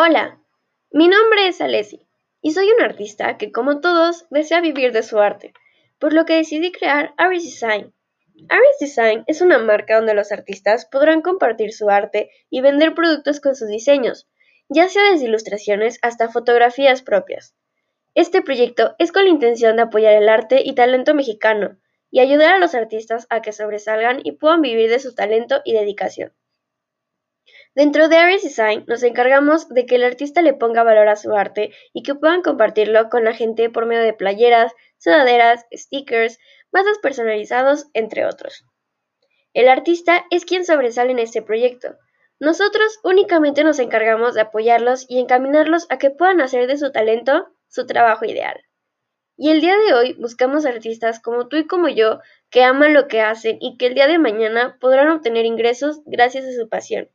Hola, mi nombre es Alessi y soy un artista que, como todos, desea vivir de su arte, por lo que decidí crear Aries Design. Aries Design es una marca donde los artistas podrán compartir su arte y vender productos con sus diseños, ya sea desde ilustraciones hasta fotografías propias. Este proyecto es con la intención de apoyar el arte y talento mexicano y ayudar a los artistas a que sobresalgan y puedan vivir de su talento y dedicación. Dentro de Aries Design nos encargamos de que el artista le ponga valor a su arte y que puedan compartirlo con la gente por medio de playeras, sudaderas, stickers, vasos personalizados, entre otros. El artista es quien sobresale en este proyecto. Nosotros únicamente nos encargamos de apoyarlos y encaminarlos a que puedan hacer de su talento su trabajo ideal. Y el día de hoy buscamos artistas como tú y como yo que aman lo que hacen y que el día de mañana podrán obtener ingresos gracias a su pasión.